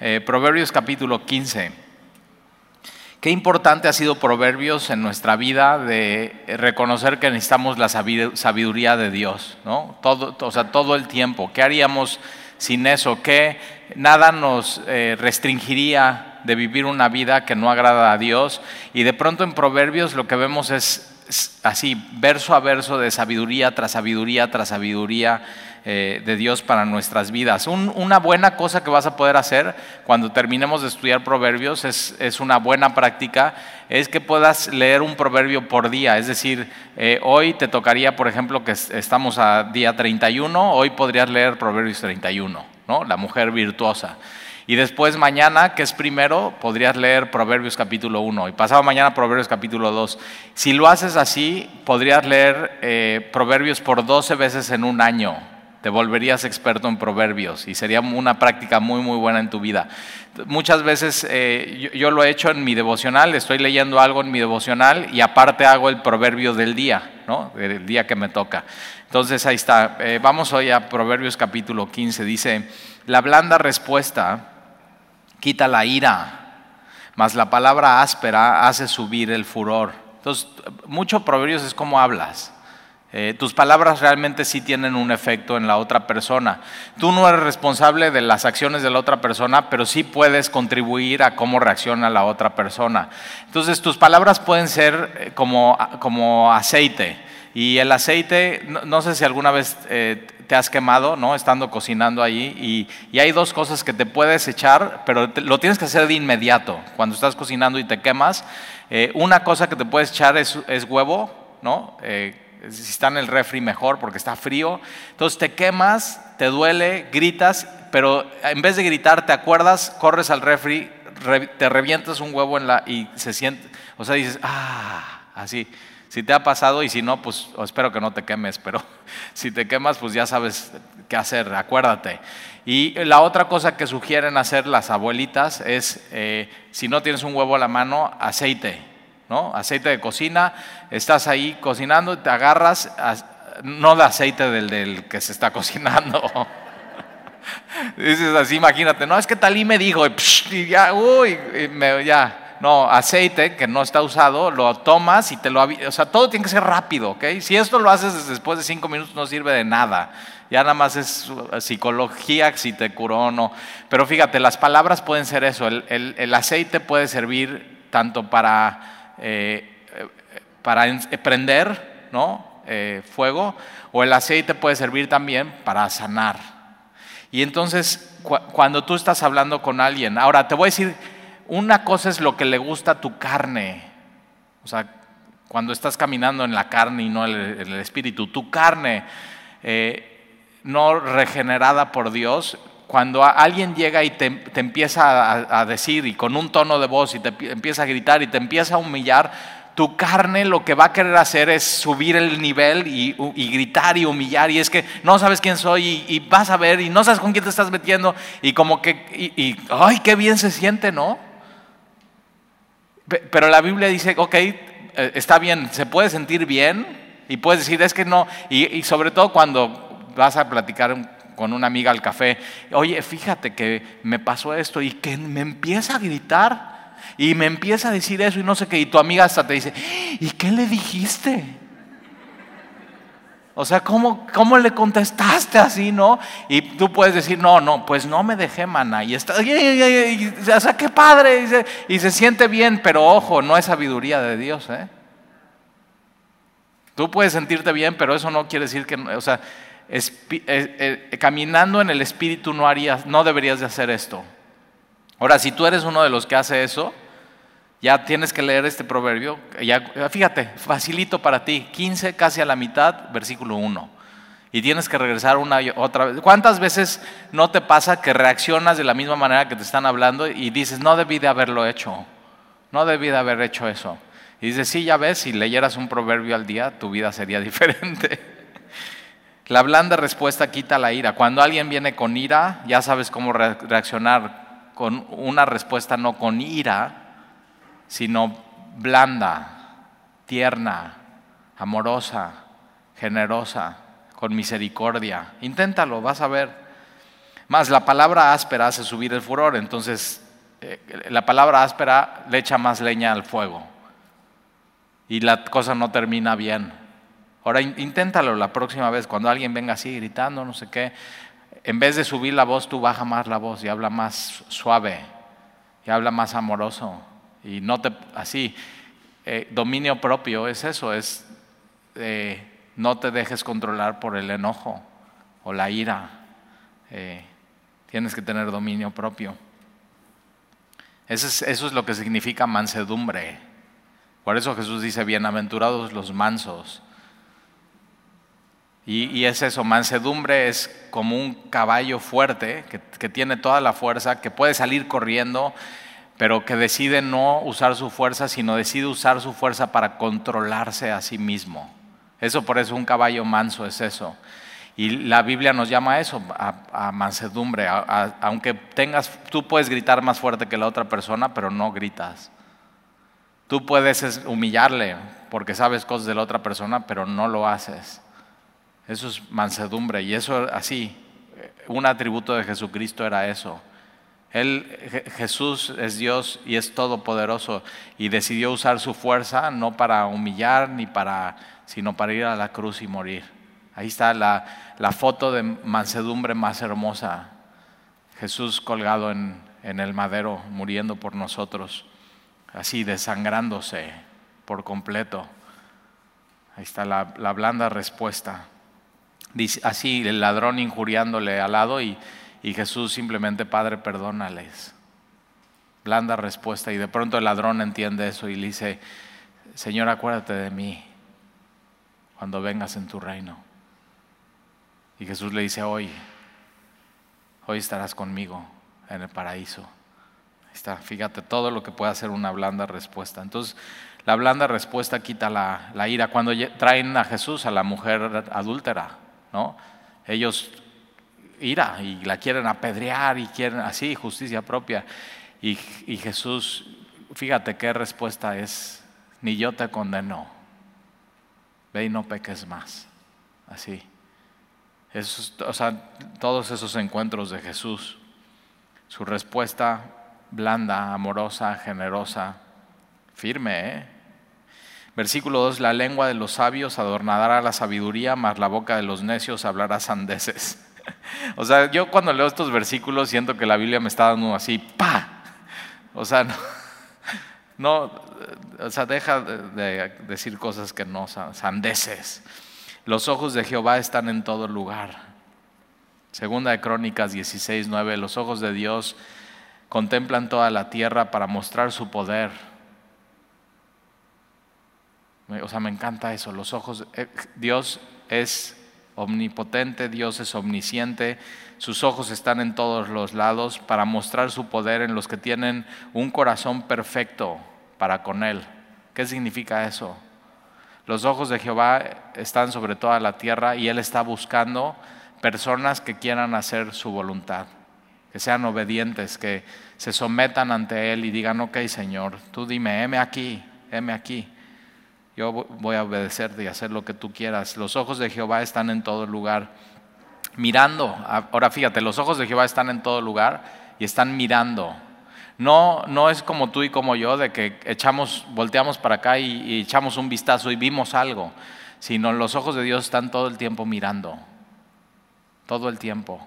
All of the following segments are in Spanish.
Eh, Proverbios capítulo 15. Qué importante ha sido Proverbios en nuestra vida de reconocer que necesitamos la sabiduría de Dios, ¿no? Todo, o sea, todo el tiempo. ¿Qué haríamos sin eso? ¿Qué nada nos eh, restringiría de vivir una vida que no agrada a Dios? Y de pronto en Proverbios lo que vemos es así, verso a verso de sabiduría tras sabiduría tras sabiduría eh, de Dios para nuestras vidas. una buena cosa que vas a poder hacer cuando terminemos de estudiar proverbios es, una buena práctica, es que puedas leer un proverbio por día. Es decir, eh, hoy te tocaría, por ejemplo, que estamos a día 31, hoy podrías leer Proverbios 31, ¿no? La mujer virtuosa. Y después mañana, que es primero, podrías leer Proverbios capítulo 1 y pasado mañana Proverbios capítulo 2. Si lo haces así, podrías leer eh, Proverbios por 12 veces en un año. Te volverías experto en proverbios y sería una práctica muy, muy buena en tu vida. Muchas veces eh, yo, lo he hecho en mi devocional, estoy leyendo algo en mi devocional y aparte hago el proverbio del día, ¿no? del día que me toca. Entonces ahí está. Eh, vamos hoy a Proverbios capítulo 15. Dice, la blanda respuesta quita la ira, mas la palabra áspera hace subir el furor. Entonces, mucho proverbios es como hablas. Eh, tus palabras realmente sí tienen un efecto en la otra persona. Tú no eres responsable de las acciones de la otra persona, pero sí puedes contribuir a cómo reacciona la otra persona. Entonces tus palabras pueden ser eh, como, como aceite. Y el aceite, no, sé si alguna vez eh, te has quemado, ¿no? Estando cocinando ahí. Y, hay dos cosas que te puedes echar, pero lo tienes que hacer de inmediato. Cuando estás cocinando y te quemas, una cosa que te puedes echar es, huevo, ¿no? Si está en el refri mejor porque está frío. Entonces te quemas, te duele, gritas, pero en vez de gritar, te acuerdas, corres al refri, te revientas un huevo en la y se siente, o sea, dices, ah, así. Si te ha pasado y si no, pues espero que no te quemes, pero si te quemas, pues ya sabes qué hacer, acuérdate. Y la otra cosa que sugieren hacer las abuelitas es, eh, si no tienes un huevo a la mano, aceite, ¿no? Aceite de cocina, estás ahí cocinando, te agarras, no el aceite del, del que se está cocinando. Dices así, imagínate, no, es que Talí me dijo, y, ya, uy, me, ya no, aceite que no está usado, lo tomas y te lo... O sea, todo tiene que ser rápido, ¿ok? Si esto lo haces después de cinco minutos no sirve de nada. Ya nada más es psicología si te curó o no. Pero fíjate, las palabras pueden ser eso. El, aceite puede servir tanto para, eh, para prender ¿no? Eh, fuego o el aceite puede servir también para sanar. Y entonces, cuando tú estás hablando con alguien, ahora te voy a decir una cosa es lo que le gusta a tu carne. O sea, cuando estás caminando en la carne y no en el, espíritu, tu carne eh, no regenerada por Dios, cuando alguien llega y te, empieza a, decir y con un tono de voz y te empieza a gritar y te empieza a humillar, tu carne lo que va a querer hacer es subir el nivel y, gritar y humillar. Y es que no sabes quién soy y, vas a ver y no sabes con quién te estás metiendo y como que, y, ay, qué bien se siente, ¿no? Pero la Biblia dice, ok, eh, está bien, se puede sentir bien y puedes decir, es que no, y, sobre todo cuando vas a platicar con una amiga al café, oye, fíjate que me pasó esto y que me empieza a gritar y me empieza a decir eso y no sé qué, y tu amiga hasta te dice, ¿y qué le dijiste? O sea, ¿cómo, ¿cómo, le contestaste así, no? Y tú puedes decir, no, no, pues no me dejé, mana. Y está, o sea, qué padre. Y se, y se, siente bien, pero ojo, no es sabiduría de Dios, ¿eh? Tú puedes sentirte bien, pero eso no quiere decir que, o sea, eh, eh, caminando en el espíritu no harías, no deberías de hacer esto. Ahora, si tú eres uno de los que hace eso, ya tienes que leer este proverbio. Ya, fíjate, facilito para ti. 15, casi a la mitad, versículo 1. Y tienes que regresar una y otra vez. ¿Cuántas veces no te pasa que reaccionas de la misma manera que te están hablando y dices, no debí de haberlo hecho? No debí de haber hecho eso. Y dices, sí, ya ves, si leyeras un proverbio al día, tu vida sería diferente. La blanda respuesta quita la ira. Cuando alguien viene con ira, ya sabes cómo reaccionar con una respuesta no con ira, sino blanda, tierna, amorosa, generosa, con misericordia. Inténtalo, vas a ver. Más la palabra áspera hace subir el furor, entonces eh, la palabra áspera le echa más leña al fuego y la cosa no termina bien. Ahora inténtalo la próxima vez, cuando alguien venga así gritando, no sé qué, en vez de subir la voz, tú baja más la voz y habla más suave y habla más amoroso y no te así. Eh, dominio propio es eso, es eh, no te dejes controlar por el enojo o la ira. Eh, tienes que tener dominio propio. Eso es, eso es lo que significa mansedumbre. Por eso Jesús dice, bienaventurados los mansos. Y, es eso, mansedumbre es como un caballo fuerte que, tiene toda la fuerza, que puede salir corriendo, pero que decide no usar su fuerza, sino decide usar su fuerza para controlarse a sí mismo. Eso por eso un caballo manso es eso. Y la Biblia nos llama a eso, a, mansedumbre. aunque tengas, tú puedes gritar más fuerte que la otra persona, pero no gritas. Tú puedes humillarle porque sabes cosas de la otra persona, pero no lo haces. Eso es mansedumbre. Y eso así, un atributo de Jesucristo era eso. Él, Jesús es Dios y es todopoderoso y decidió usar su fuerza no para humillar ni para sino para ir a la cruz y morir. Ahí está la, foto de mansedumbre más hermosa. Jesús colgado en, el madero, muriendo por nosotros, así desangrándose por completo. Ahí está la, blanda respuesta. Así el ladrón injuriándole al lado y, y Jesús simplemente, Padre, perdónales. Blanda respuesta. Y de pronto el ladrón entiende eso y le dice, Señor, acuérdate de mí cuando vengas en tu reino. Y Jesús le dice, hoy, hoy estarás conmigo en el paraíso. Ahí está, fíjate todo lo que puede hacer una blanda respuesta. Entonces, la blanda respuesta quita la, la ira. Cuando traen a Jesús, a la mujer adúltera, ¿no? Ellos ira y la quieren apedrear y quieren así, justicia propia. Y, y Jesús, fíjate qué respuesta es, ni yo te condeno ve y no peques más. Así. o sea, todos esos encuentros de Jesús, su respuesta blanda, amorosa, generosa, firme. ¿eh? Versículo 2, la lengua de los sabios adornará la sabiduría, mas la boca de los necios hablará sandeces. o sea, yo cuando leo estos versículos siento que la Biblia me está dando así, pa. O sea, no, no, o sea, deja de decir cosas que no sandeces. Los ojos de Jehová están en todo lugar. Segunda de Crónicas 16, 9, los ojos de Dios contemplan toda la tierra para mostrar su poder. O sea, me encanta eso. Los ojos, eh, Dios es omnipotente, Dios es omnisciente, sus ojos están en todos los lados para mostrar su poder en los que tienen un corazón perfecto para con Él. ¿Qué significa eso? Los ojos de Jehová están sobre toda la tierra y Él está buscando personas que quieran hacer su voluntad, que sean obedientes, que se sometan ante Él y digan, ok Señor, tú dime, heme aquí, heme aquí. Yo voy a obedecerte y hacer lo que tú quieras. Los ojos de Jehová están en todo lugar, mirando. Ahora fíjate, los ojos de Jehová están en todo lugar y están mirando no, no es como tú y como yo, de que echamos, volteamos para acá y, echamos un vistazo y vimos algo, sino los ojos de Dios están todo el tiempo mirando, todo el tiempo.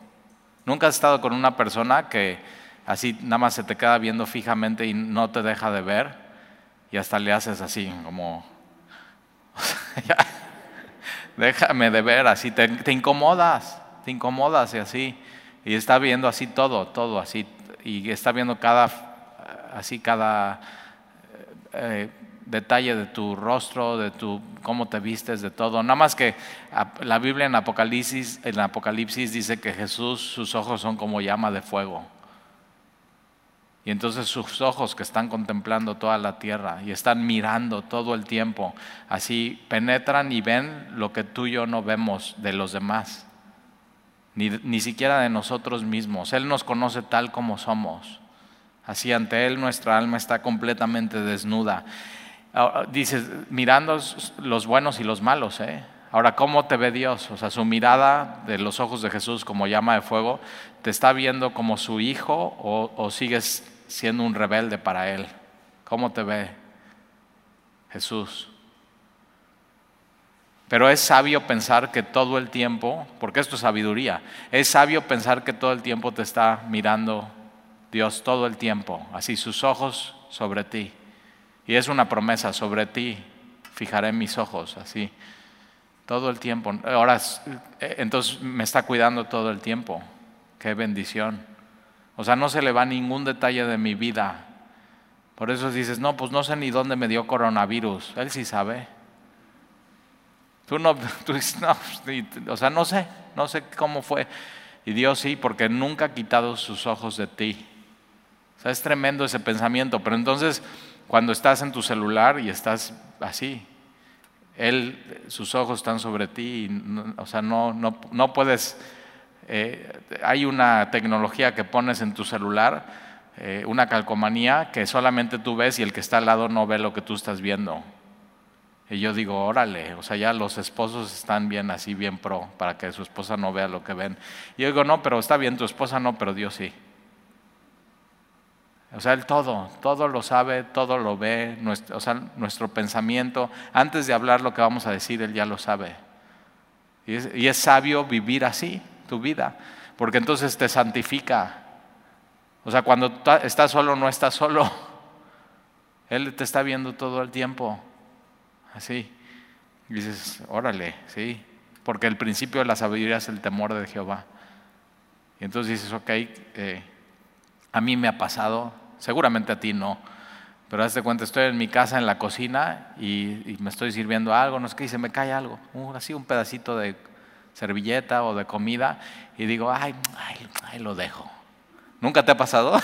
Nunca has estado con una persona que así nada más se te queda viendo fijamente y no te deja de ver y hasta le haces así, como, déjame de ver, así te, incomodas, te incomodas y así, y está viendo así todo, todo así, y está viendo cada, así cada eh, detalle de tu rostro, de tu cómo te vistes, de todo. Nada más que la Biblia en Apocalipsis, en Apocalipsis dice que Jesús, sus ojos son como llama de fuego. Y entonces sus ojos que están contemplando toda la tierra y están mirando todo el tiempo, así penetran y ven lo que tú y yo no vemos de los demás ni, siquiera de nosotros mismos. Él nos conoce tal como somos. Así ante Él nuestra alma está completamente desnuda. Dice, mirando los buenos y los malos, ¿eh? Ahora, ¿cómo te ve Dios? O sea, su mirada de los ojos de Jesús como llama de fuego, ¿te está viendo como su hijo o, o sigues siendo un rebelde para Él? ¿Cómo te ve Jesús? Pero es sabio pensar que todo el tiempo, porque esto es sabiduría, es sabio pensar que todo el tiempo te está mirando Dios, todo el tiempo, así sus ojos sobre ti. Y es una promesa, sobre ti fijaré mis ojos, así, todo el tiempo. Ahora, eh, entonces me está cuidando todo el tiempo. Qué bendición. O sea, no se le va ningún detalle de mi vida. Por eso dices, no, pues no sé ni dónde me dio coronavirus. Él sí sabe. Tú no, tú no, o sea, no sé, no sé cómo fue. Y Dios sí, porque nunca ha quitado sus ojos de ti. O sea, es tremendo ese pensamiento. Pero entonces, cuando estás en tu celular y estás así, Él, sus ojos están sobre ti, o sea, no, no, no puedes. Eh, hay una tecnología que pones en tu celular, eh, una calcomanía que solamente tú ves y el que está al lado no ve lo que tú estás viendo. Y yo digo, órale, o sea, ya los esposos están bien así, bien pro, para que su esposa no vea lo que ven. Y yo digo, no, pero está bien, tu esposa no, pero Dios sí. O sea, Él todo, todo lo sabe, todo lo ve, nuestro, o sea, nuestro pensamiento, antes de hablar lo que vamos a decir, Él ya lo sabe. Y es, sabio vivir así, tu vida, porque entonces te santifica. O sea, cuando estás solo, no estás solo. Él te está viendo todo el tiempo. Así. Y dices, órale, sí. Porque el principio de la sabiduría es el temor de Jehová. Y entonces dices, ok, eh, a mí me ha pasado, seguramente a ti no, pero hazte cuenta, estoy en mi casa en la cocina y, me estoy sirviendo algo, no sé qué, y se me cae algo, así un pedacito de servilleta o de comida, y digo, ay, ay, ay lo dejo. ¿Nunca te ha pasado?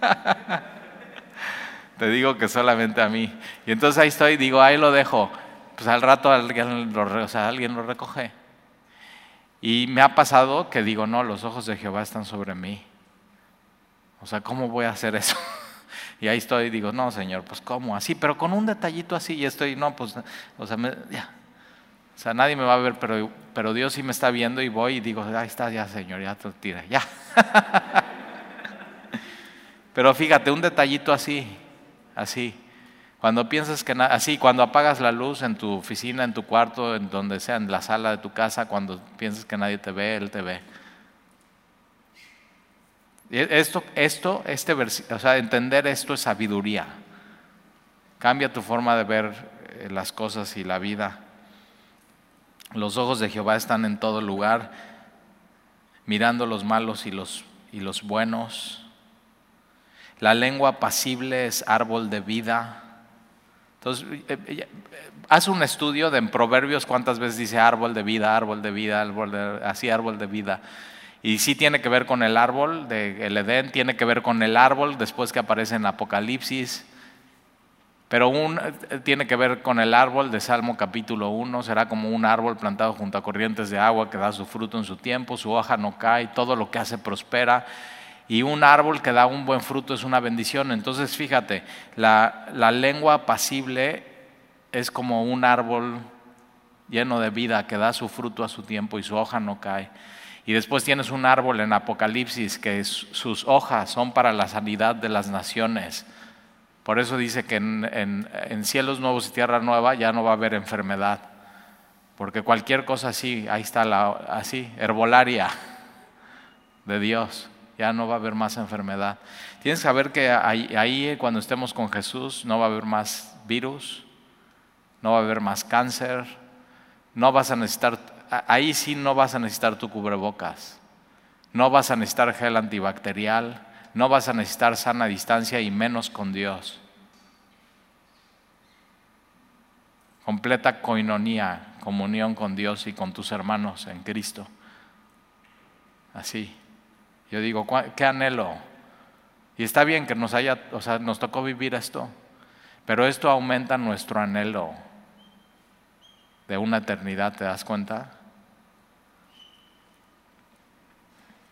Te digo que solamente a mí. Y entonces ahí estoy, digo, ahí lo dejo. Pues al rato alguien lo, o sea, alguien lo recoge. Y me ha pasado que digo, no, los ojos de Jehová están sobre mí. O sea, ¿cómo voy a hacer eso? Y ahí estoy, digo, no, Señor, pues ¿cómo? Así, pero con un detallito así, y estoy, no, pues, o sea, ya. O sea, nadie me va a ver, pero, pero Dios sí me está viendo y voy y digo, ahí está, ya, Señor, ya te tira, ya. pero fíjate, un detallito así, así. Cuando piensas que así, cuando apagas la luz en tu oficina, en tu cuarto, en donde sea, en la sala de tu casa, cuando piensas que nadie te ve, Él te ve. Esto, esto, este o sea, entender esto es sabiduría. Cambia tu forma de ver eh, las cosas y la vida. Los ojos de Jehová están en todo lugar, mirando los malos y los, y los buenos. La lengua pasible es árbol de vida. Entonces, eh, eh, haz un estudio de en Proverbios cuántas veces dice árbol de vida, árbol de vida, árbol de, así árbol de vida. Y sí tiene que ver con el árbol del Edén, tiene que ver con el árbol después que aparece en Apocalipsis. Pero un, eh, tiene que ver con el árbol de Salmo capítulo 1, será como un árbol plantado junto a corrientes de agua que da su fruto en su tiempo, su hoja no cae, todo lo que hace prospera y un árbol que da un buen fruto es una bendición. Entonces, fíjate, la, lengua apacible es como un árbol lleno de vida que da su fruto a su tiempo y su hoja no cae. Y después tienes un árbol en Apocalipsis que sus hojas son para la sanidad de las naciones. Por eso dice que en, cielos nuevos y tierra nueva ya no va a haber enfermedad. Porque cualquier cosa así, ahí está la así, herbolaria de Dios ya no va a haber más enfermedad. Tienes que saber que ahí, cuando estemos con Jesús no va a haber más virus, no va a haber más cáncer, no vas a necesitar, ahí sí no vas a necesitar tu cubrebocas, no vas a necesitar gel antibacterial, no vas a necesitar sana distancia y menos con Dios. Completa coinonía, comunión con Dios y con tus hermanos en Cristo. Así. Yo digo, ¿qué anhelo? Y está bien que nos haya, o sea, nos tocó vivir esto, pero esto aumenta nuestro anhelo de una eternidad, ¿te das cuenta?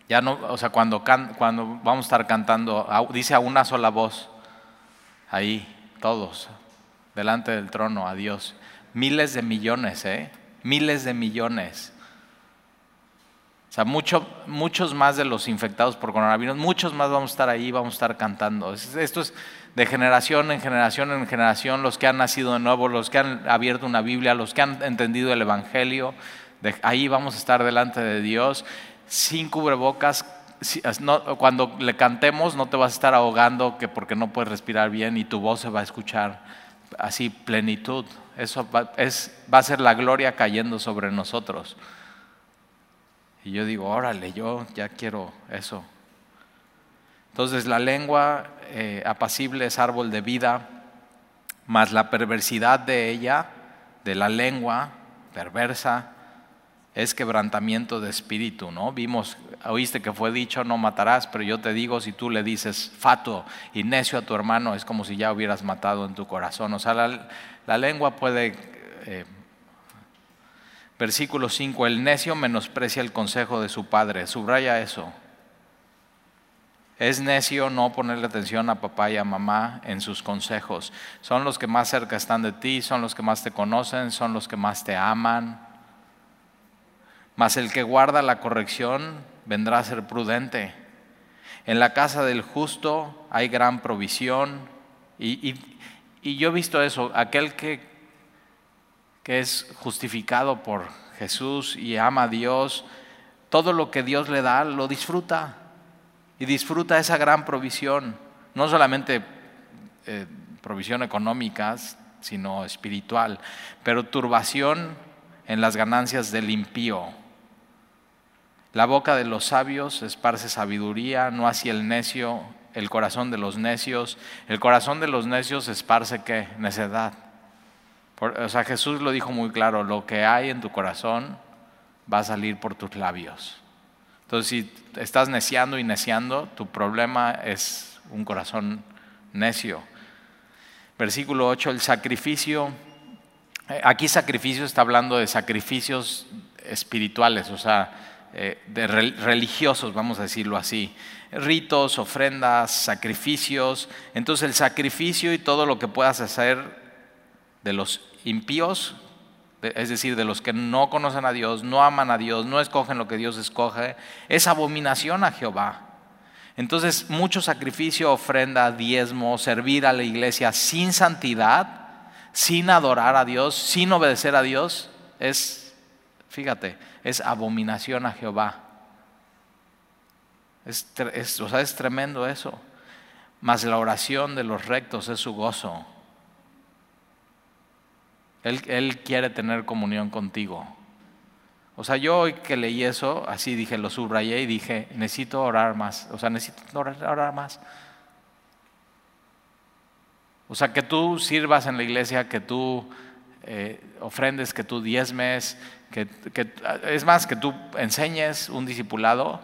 Ya no, o sea, cuando, cuando vamos a estar cantando, dice a una sola voz, ahí, todos, delante del trono, a Dios. Miles de millones, ¿eh? miles de millones. O sea, muchos más de los infectados por coronavirus, muchos más vamos a estar ahí, vamos a estar cantando. Esto es de generación en generación en generación, los que han nacido de nuevo, los que han abierto una Biblia, los que han entendido el Evangelio, ahí vamos a estar delante de Dios, sin cubrebocas. cuando le cantemos no te vas a estar ahogando que porque no puedes respirar bien y tu voz se va a escuchar así plenitud. Eso es, va a ser la gloria cayendo sobre nosotros. Y yo digo, órale, yo ya quiero eso. Entonces la lengua eh, apacible es árbol de vida, más la perversidad de ella, de la lengua perversa, es quebrantamiento de espíritu, ¿no? Vimos, oíste que fue dicho, no matarás, pero yo te digo, si tú le dices fato y necio a tu hermano, es como si ya hubieras matado en tu corazón. O sea, la, lengua puede eh, Versículo 5, el necio menosprecia el consejo de su padre. Subraya eso. Es necio no ponerle atención a papá y a mamá en sus consejos. Son los que más cerca están de ti, son los que más te conocen, son los que más te aman. Mas el que guarda la corrección vendrá a ser prudente. En la casa del justo hay gran provisión. Y, yo he visto eso, aquel que que es justificado por Jesús y ama a Dios, todo lo que Dios le da lo disfruta y disfruta esa gran provisión, no solamente eh, provisión económica, sino espiritual, pero turbación en las ganancias del impío. La boca de los sabios esparce sabiduría, no hacia el necio, el corazón de los necios. El corazón de los necios esparce qué? Necedad o sea, Jesús lo dijo muy claro, lo que hay en tu corazón va a salir por tus labios. Entonces, si estás neciando y neciando, tu problema es un corazón necio. Versículo 8, el sacrificio. Aquí sacrificio está hablando de sacrificios espirituales, o sea, eh, de religiosos, vamos a decirlo así. Ritos, ofrendas, sacrificios. Entonces el sacrificio y todo lo que puedas hacer de los impíos, es decir, de los que no conocen a Dios, no aman a Dios, no escogen lo que Dios escoge, es abominación a Jehová. Entonces, mucho sacrificio, ofrenda, diezmo, servir a la iglesia sin santidad, sin adorar a Dios, sin obedecer a Dios, es, fíjate, es abominación a Jehová. Es, o sea, es tremendo eso. Mas la oración de los rectos es su gozo. Él, quiere tener comunión contigo. O sea, yo hoy que leí eso, así dije, lo subrayé y dije, necesito orar más. O sea, necesito orar, más. O sea, que tú sirvas en la iglesia, que tú eh, ofrendes, que tú diezmes, que, es más, que tú enseñes un discipulado.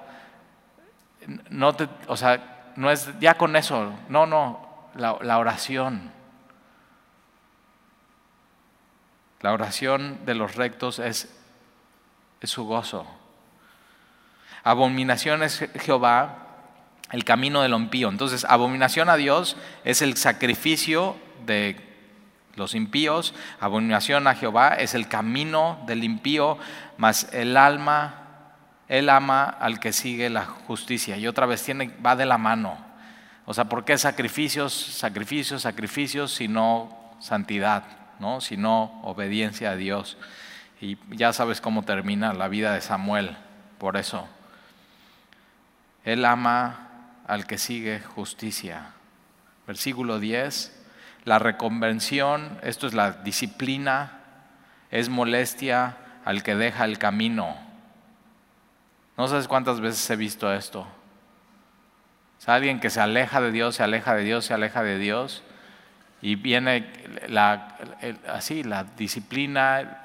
No te, o sea, no es ya con eso, no, no, la oración. La oración de los rectos es, su gozo. Abominación es Jehová, el camino del impío. Entonces, abominación a Dios es el sacrificio de los impíos. Abominación a Jehová es el camino del impío, más el alma, él ama al que sigue la justicia. Y otra vez tiene, va de la mano. O sea, ¿por qué sacrificios, sacrificios, sacrificios, sino santidad? ¿no? sino obediencia a Dios. Y ya sabes cómo termina la vida de Samuel, por eso. Él ama al que sigue justicia. Versículo 10, la reconvención, esto es la disciplina, es molestia al que deja el camino. No sabes cuántas veces he visto esto. O alguien que se aleja de Dios, se aleja de Dios, se aleja de Dios y viene la, así, la disciplina,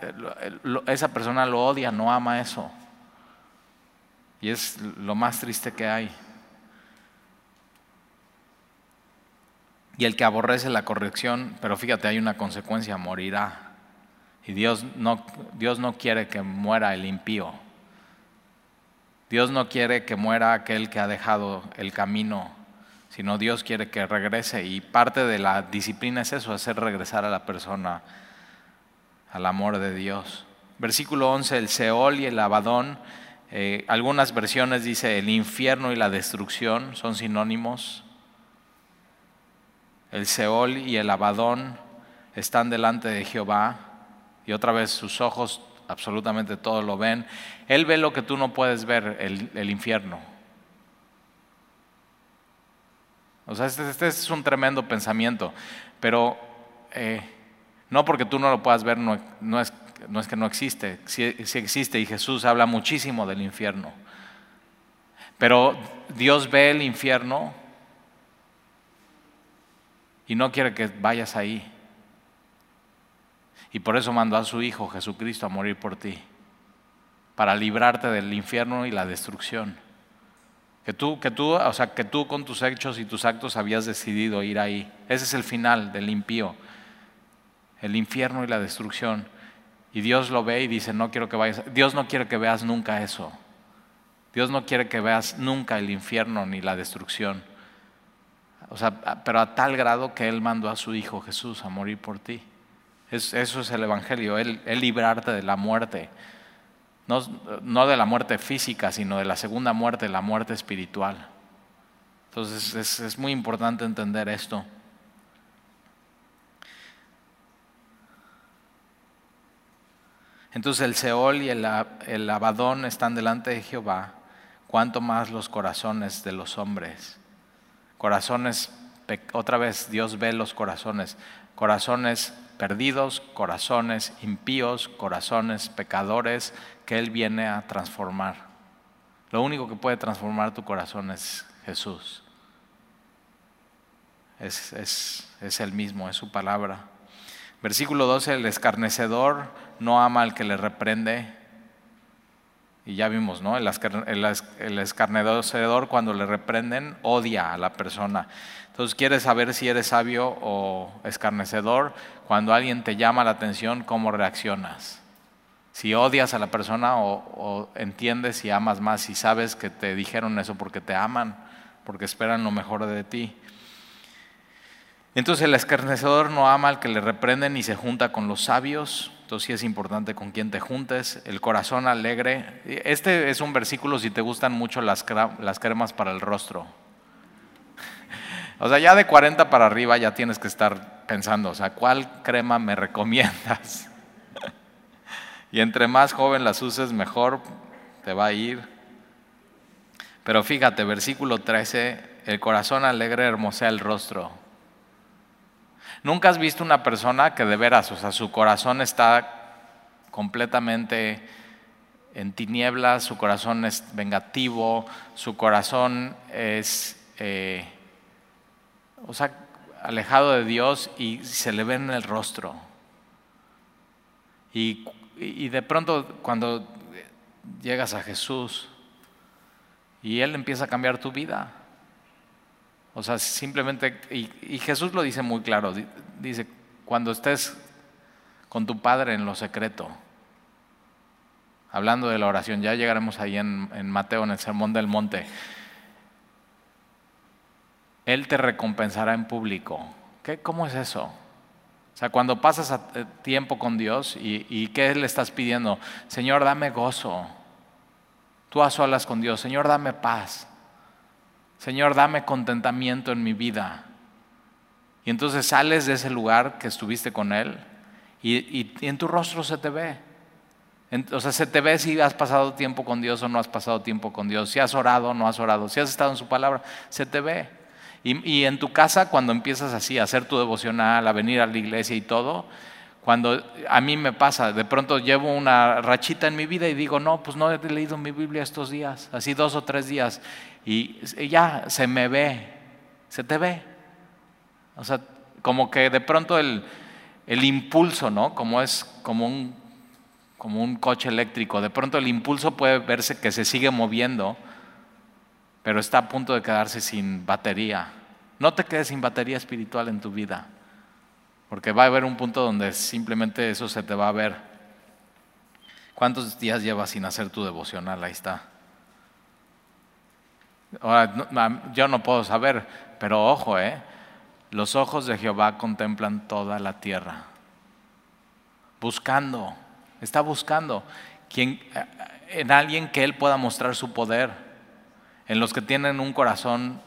esa persona lo odia, no ama eso. Y es lo más triste que hay. Y el que aborrece la corrección, pero fíjate, hay una consecuencia, morirá. Y Dios no, Dios no quiere que muera el impío. Dios no quiere que muera aquel que ha dejado el camino sino Dios quiere que regrese y parte de la disciplina es eso, hacer regresar a la persona al amor de Dios. Versículo 11, el Seol y el Abadón. Eh, algunas versiones dice el infierno y la destrucción son sinónimos. El Seol y el Abadón están delante de Jehová y otra vez sus ojos absolutamente todo lo ven. Él ve lo que tú no puedes ver, el, infierno. O sea, este, este, es un tremendo pensamiento, pero eh, no porque tú no lo puedas ver, no, es, no es, que no existe, sí, existe y Jesús habla muchísimo del infierno. Pero Dios ve el infierno y no quiere que vayas ahí. Y por eso mandó a su Hijo Jesucristo a morir por ti, para librarte del infierno y la destrucción. Que tú, que tú, o sea, que tú con tus hechos y tus actos habías decidido ir ahí. Ese es el final del impío, el infierno y la destrucción. Y Dios lo ve y dice, no quiero que vayas. Dios no quiere que veas nunca eso. Dios no quiere que veas nunca el infierno ni la destrucción. O sea, pero a tal grado que Él mandó a su Hijo Jesús a morir por ti eso es el Evangelio, el, librarte de la muerte. No, de la muerte física, sino de la segunda muerte, la muerte espiritual. Entonces es, es muy importante entender esto. Entonces el Seol y el, el, Abadón están delante de Jehová, cuanto más los corazones de los hombres. Corazones, otra vez Dios ve los corazones, corazones perdidos, corazones impíos, corazones pecadores que Él viene a transformar. Lo único que puede transformar tu corazón es Jesús. Es, es, el mismo, es su palabra. Versículo 12, el escarnecedor no ama al que le reprende. Y ya vimos, ¿no? El, escarnecedor cuando le reprenden odia a la persona. Entonces, ¿quieres saber si eres sabio o escarnecedor? Cuando alguien te llama la atención, ¿cómo reaccionas? Si odias a la persona o, entiendes y amas más y sabes que te dijeron eso porque te aman, porque esperan lo mejor de ti. Entonces el escarnecedor no ama al que le reprenden ni se junta con los sabios. Entonces sí es importante con quién te juntes. El corazón alegre. Este es un versículo si te gustan mucho las, las cremas para el rostro. O sea, ya de 40 para arriba ya tienes que estar pensando, o sea, ¿cuál crema me recomiendas? y entre más joven las uses, mejor te va a ir. Pero fíjate, versículo 13, el corazón alegre hermosea el rostro. ¿Nunca has visto una persona que de veras, o sea, su corazón está completamente en tinieblas, su corazón es vengativo, su corazón es... Eh, o sea, alejado de Dios y se le ve en el rostro. Y, de pronto cuando llegas a Jesús y Él empieza a cambiar tu vida. O sea, simplemente, y, Jesús lo dice muy claro, dice, cuando estés con tu Padre en lo secreto, hablando de la oración, ya llegaremos ahí en, en Mateo, en el Sermón del Monte, él te recompensará en público. ¿Qué, ¿Cómo es eso? O sea, cuando pasas eh, tiempo con Dios y, y ¿qué le estás pidiendo? Señor, dame gozo. Tú a solas con Dios. Señor, dame paz. Señor, dame contentamiento en mi vida. Y entonces sales de ese lugar que estuviste con Él y, y, en tu rostro se te ve. o sea, se te ve si has pasado tiempo con Dios o no has pasado tiempo con Dios, si has orado o no has orado, si has estado en su palabra, se te ve. Y, en tu casa, cuando empiezas así a hacer tu devocional, a venir a la iglesia y todo, cuando a mí me pasa, de pronto llevo una rachita en mi vida y digo, no, pues no he leído mi Biblia estos días, así dos o tres días, y ya se me ve, se te ve. O sea, como que de pronto el, el impulso, ¿no? Como es como un, como un coche eléctrico, de pronto el impulso puede verse que se sigue moviendo pero está a punto de quedarse sin batería. No te quedes sin batería espiritual en tu vida, porque va a haber un punto donde simplemente eso se te va a ver. ¿Cuántos días llevas sin hacer tu devocional? Ahí está. Ahora, yo no puedo saber, pero ojo, ¿eh? los ojos de Jehová contemplan toda la tierra, buscando Está buscando quien, en alguien que Él pueda mostrar su poder, en los que tienen un corazón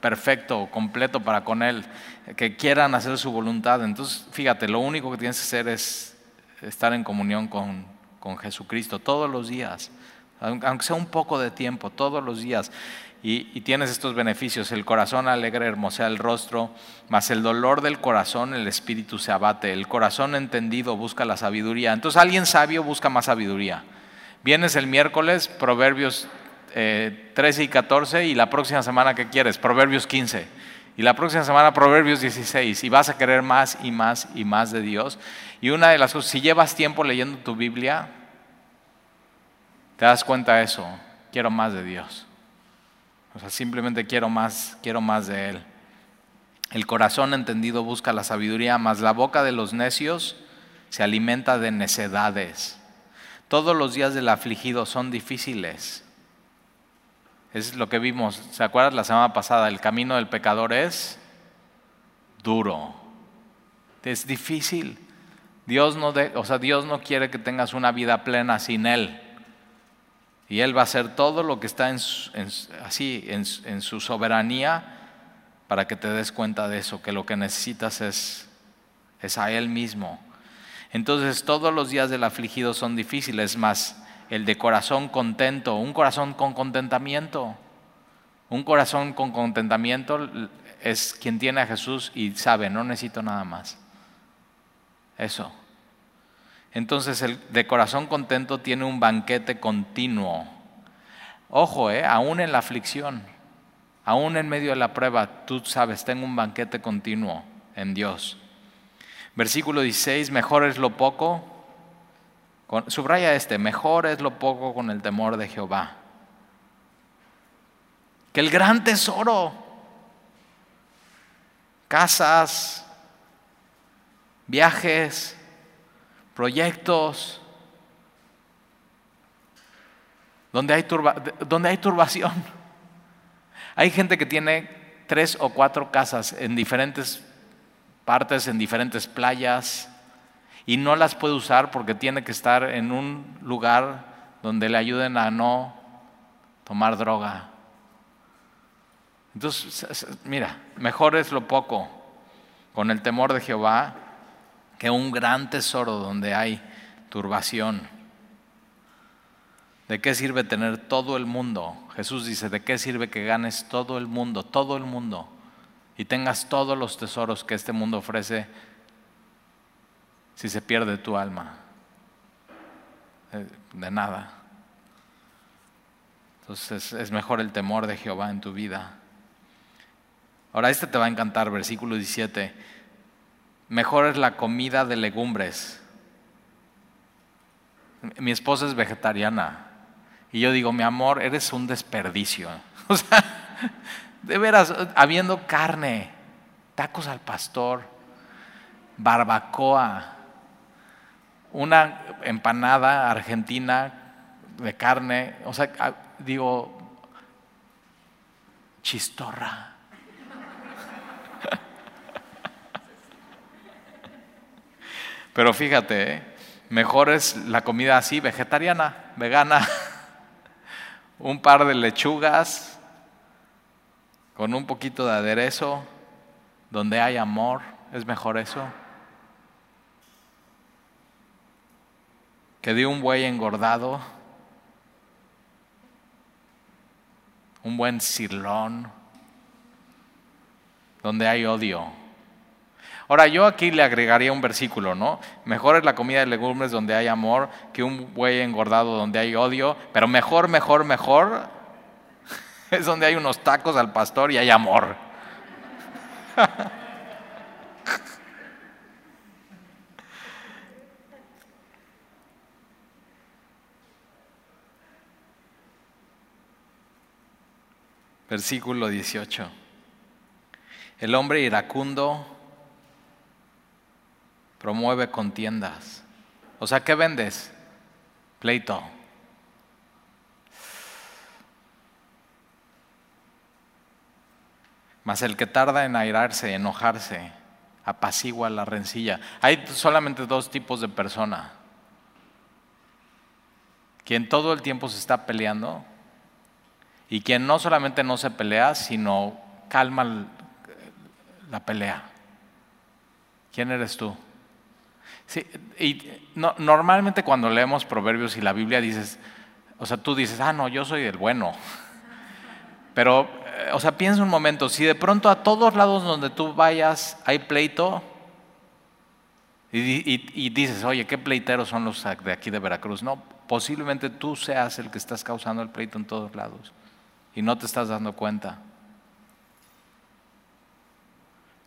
perfecto, completo para con Él, que quieran hacer su voluntad. Entonces, fíjate, lo único que tienes que hacer es estar en comunión con, con Jesucristo todos los días, aunque sea un poco de tiempo, todos los días. Y, tienes estos beneficios, el corazón alegre hermosea el rostro, mas el dolor del corazón, el espíritu se abate, el corazón entendido busca la sabiduría. Entonces alguien sabio busca más sabiduría. Vienes el miércoles, Proverbios 13 eh, y 14, y la próxima semana, ¿qué quieres? Proverbios 15. Y la próxima semana, Proverbios 16. Y vas a querer más y más y más de Dios. Y una de las cosas, si llevas tiempo leyendo tu Biblia, te das cuenta de eso. Quiero más de Dios. O sea, simplemente quiero más, quiero más de Él. El corazón entendido busca la sabiduría, mas la boca de los necios se alimenta de necedades. Todos los días del afligido son difíciles. Es lo que vimos, ¿se acuerdan la semana pasada? El camino del pecador es duro. Es difícil. Dios no, o sea, Dios no quiere que tengas una vida plena sin Él. Y Él va a hacer todo lo que está en, así, en, su soberanía para que te des cuenta de eso, que lo que necesitas es, es a Él mismo. Entonces todos los días del afligido son difíciles, más el de corazón contento, un corazón con contentamiento. Un corazón con contentamiento es quien tiene a Jesús y sabe, no necesito nada más. Eso. Entonces el de corazón contento tiene un banquete continuo. Ojo, eh, aún en la aflicción, aún en medio de la prueba, tú sabes, tengo un banquete continuo en Dios. Versículo 16, mejor es lo poco, subraya este, mejor es lo poco con el temor de Jehová. Que el gran tesoro, casas, viajes, proyectos, donde hay, donde hay turbación. Hay gente que tiene tres o cuatro casas en diferentes partes, en diferentes playas, y no las puede usar porque tiene que estar en un lugar donde le ayuden a no tomar droga. Entonces, mira, mejor es lo poco con el temor de Jehová que un gran tesoro donde hay turbación. ¿De qué sirve tener todo el mundo? Jesús dice, ¿de qué sirve que ganes todo el mundo, todo el mundo, y tengas todos los tesoros que este mundo ofrece si se pierde tu alma? Eh, de nada. Entonces es mejor el temor de Jehová en tu vida. Ahora este te va a encantar, versículo 17 mejor es la comida de legumbres. Mi esposa es vegetariana y yo digo, mi amor, eres un desperdicio. O sea, de veras, habiendo carne, tacos al pastor, barbacoa, una empanada argentina de carne, o sea, digo, chistorra. Pero fíjate, ¿eh? mejor es la comida así, vegetariana, vegana, un par de lechugas con un poquito de aderezo, donde hay amor, es mejor eso. Que de un buey engordado, un buen sirlón, donde hay odio. Ahora, yo aquí le agregaría un versículo, ¿no? Mejor es la comida de legumbres donde hay amor que un buey engordado donde hay odio, pero mejor, mejor, mejor es donde hay unos tacos al pastor y hay amor. Versículo 18. El hombre iracundo promueve contiendas. O sea, ¿qué vendes? Pleito. Mas el que tarda en airarse, enojarse, apacigua la rencilla. Hay solamente dos tipos de persona. quien todo el tiempo se está peleando y quien no solamente no se pelea, sino calma la pelea. ¿Quién eres tú? Sí, y normalmente cuando leemos proverbios y la Biblia dices, o sea, tú dices, ah, no, yo soy el bueno. Pero, eh, o sea, piensa un momento, si de pronto a todos lados donde tú vayas hay pleito, y, dices, oye, ¿qué pleiteros son los de aquí de Veracruz? No, posiblemente tú seas el que estás causando el pleito en todos lados y no te estás dando cuenta.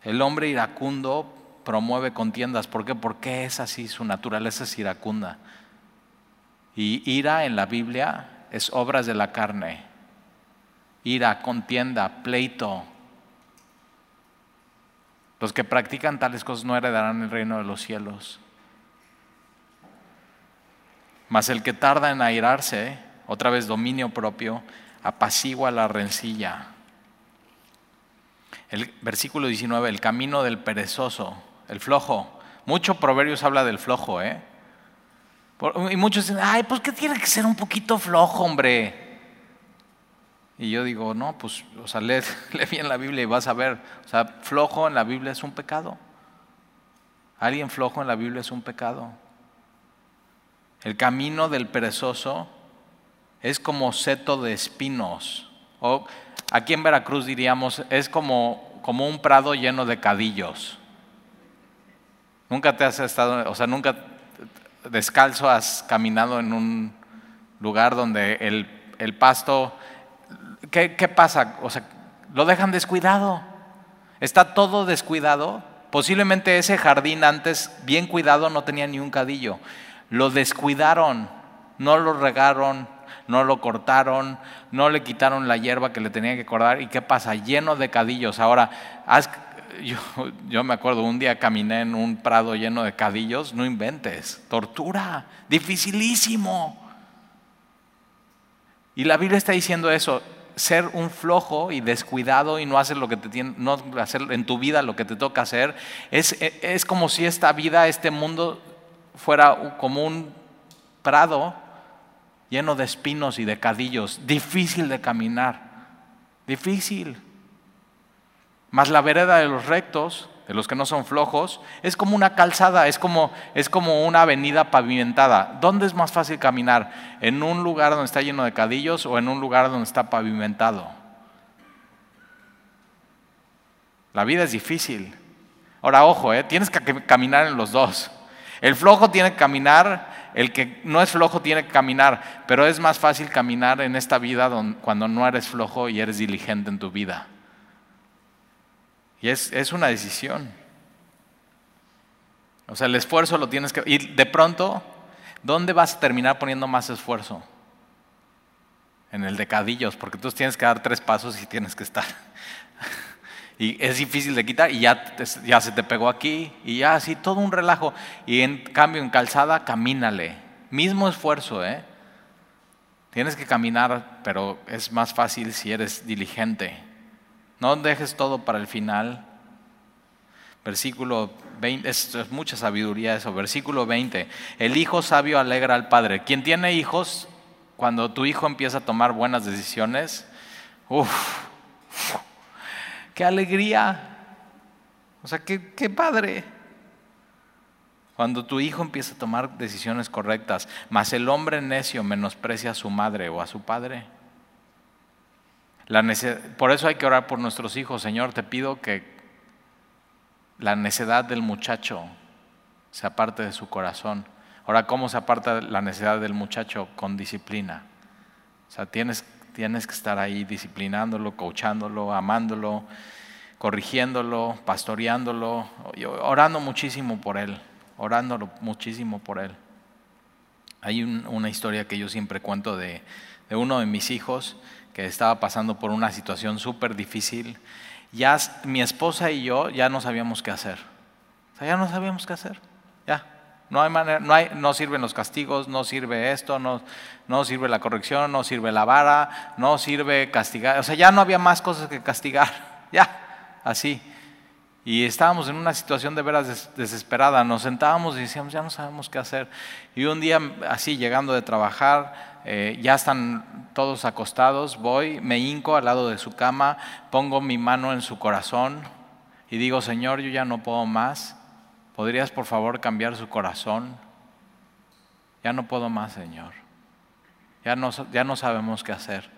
El hombre iracundo promueve contiendas. ¿Por qué? Porque es así, su naturaleza es iracunda. Y ira en la Biblia es obras de la carne. Ira, contienda, pleito, los que practican tales cosas no heredarán el reino de los cielos. Mas el que tarda en airarse, otra vez dominio propio, apacigua la rencilla. El versículo 19, el camino del perezoso, el flojo. Mucho proverbios habla del flojo, ¿eh? Y muchos dicen, ay, pues que tiene que ser un poquito flojo, hombre. Y yo digo, no, pues, o sea, lee, bien la Biblia y vas a ver, o sea, flojo en la Biblia es un pecado. Alguien flojo en la Biblia es un pecado. El camino del perezoso es como seto de espinos. O aquí en Veracruz diríamos, es como, como un prado lleno de cadillos. Nunca te has estado, o sea, nunca descalzo has caminado en un lugar donde el, el pasto ¿qué, pasa? O sea, lo dejan descuidado. Está todo descuidado. Posiblemente ese jardín antes bien cuidado no tenía ni un cadillo. Lo descuidaron, no lo regaron, no lo cortaron, no le quitaron la hierba que le tenía que cortar. ¿Y qué pasa? Lleno de cadillos. Ahora, yo, yo, me acuerdo, un día caminé en un prado lleno de cadillos, no inventes, tortura, dificilísimo. Y la Biblia está diciendo eso, ser un flojo y descuidado y no hacer lo que te tiene, no hacer en tu vida lo que te toca hacer, es, es como si esta vida, este mundo fuera como un prado lleno de espinos y de cadillos, difícil de caminar, difícil. Mas la vereda de los rectos de los que no son flojos, es como una calzada, es como, es como una avenida pavimentada. ¿Dónde es más fácil caminar? ¿En un lugar donde está lleno de cadillos o en un lugar donde está pavimentado? La vida es difícil. Ahora, ojo, ¿eh? tienes que caminar en los dos. El flojo tiene que caminar, el que no es flojo tiene que caminar, pero es más fácil caminar en esta vida cuando no eres flojo y eres diligente en tu vida. Y es, una decisión. O sea, el esfuerzo lo tienes que... Y de pronto, ¿dónde vas a terminar poniendo más esfuerzo? En el de cadillos, porque tú tienes que dar tres pasos y tienes que estar. y es difícil de quitar y ya, ya se te pegó aquí y ya así, todo un relajo. Y en cambio, en calzada, camínale. Mismo esfuerzo, ¿eh? Tienes que caminar, pero es más fácil si eres diligente. No dejes todo para el final. Versículo 20, es, mucha sabiduría eso. Versículo 20, el hijo sabio alegra al padre. Quien tiene hijos, cuando tu hijo empieza a tomar buenas decisiones, uff, qué alegría. O sea, qué, qué padre. Cuando tu hijo empieza a tomar decisiones correctas, mas el hombre necio menosprecia a su madre o a su padre por eso hay que orar por nuestros hijos. Señor, te pido que la necedad del muchacho se aparte de su corazón. Ahora, ¿cómo se aparta la necedad del muchacho? Con disciplina. O sea, tienes, tienes que estar ahí disciplinándolo, coachándolo, amándolo, corrigiéndolo, pastoreándolo, orando muchísimo por él, orándolo muchísimo por él. Hay una historia que yo siempre cuento de uno de mis hijos que estaba pasando por una situación súper difícil, ya mi esposa y yo ya no sabíamos qué hacer. O sea, ya no sabíamos qué hacer. Ya. No hay manera, no, hay, no sirven los castigos, no sirve esto, no, no sirve la corrección, no sirve la vara, no sirve castigar. O sea, ya no había más cosas que castigar. Ya, así. Y estábamos en una situación de veras desesperada. Nos sentábamos y decíamos, ya no sabemos qué hacer. Y un día, así, llegando de trabajar, eh, ya están todos acostados, voy, me hinco al lado de su cama, pongo mi mano en su corazón y digo, Señor, yo ya no puedo más, ¿podrías por favor cambiar su corazón? Ya no puedo más, Señor. Ya no, ya no sabemos qué hacer.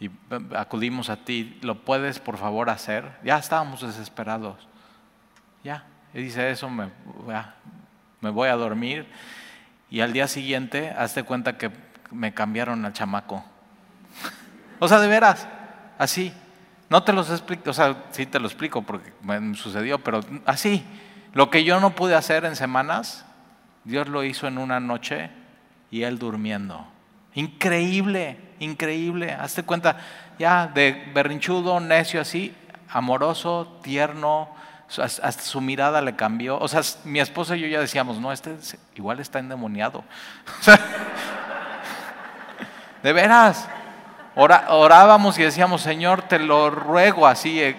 Y acudimos a ti, ¿lo puedes por favor hacer? Ya estábamos desesperados. Ya. Y dice eso, me, me voy a dormir. Y al día siguiente, hazte cuenta que me cambiaron al chamaco. o sea, de veras, así. No te los explico, o sea, sí te lo explico porque me sucedió, pero así. Lo que yo no pude hacer en semanas, Dios lo hizo en una noche y él durmiendo. Increíble, increíble. Hazte cuenta, ya de berrinchudo, necio así, amoroso, tierno, hasta su mirada le cambió. O sea, mi esposa y yo ya decíamos, no, este igual está endemoniado. de veras. orábamos y decíamos, Señor, te lo ruego así. Eh,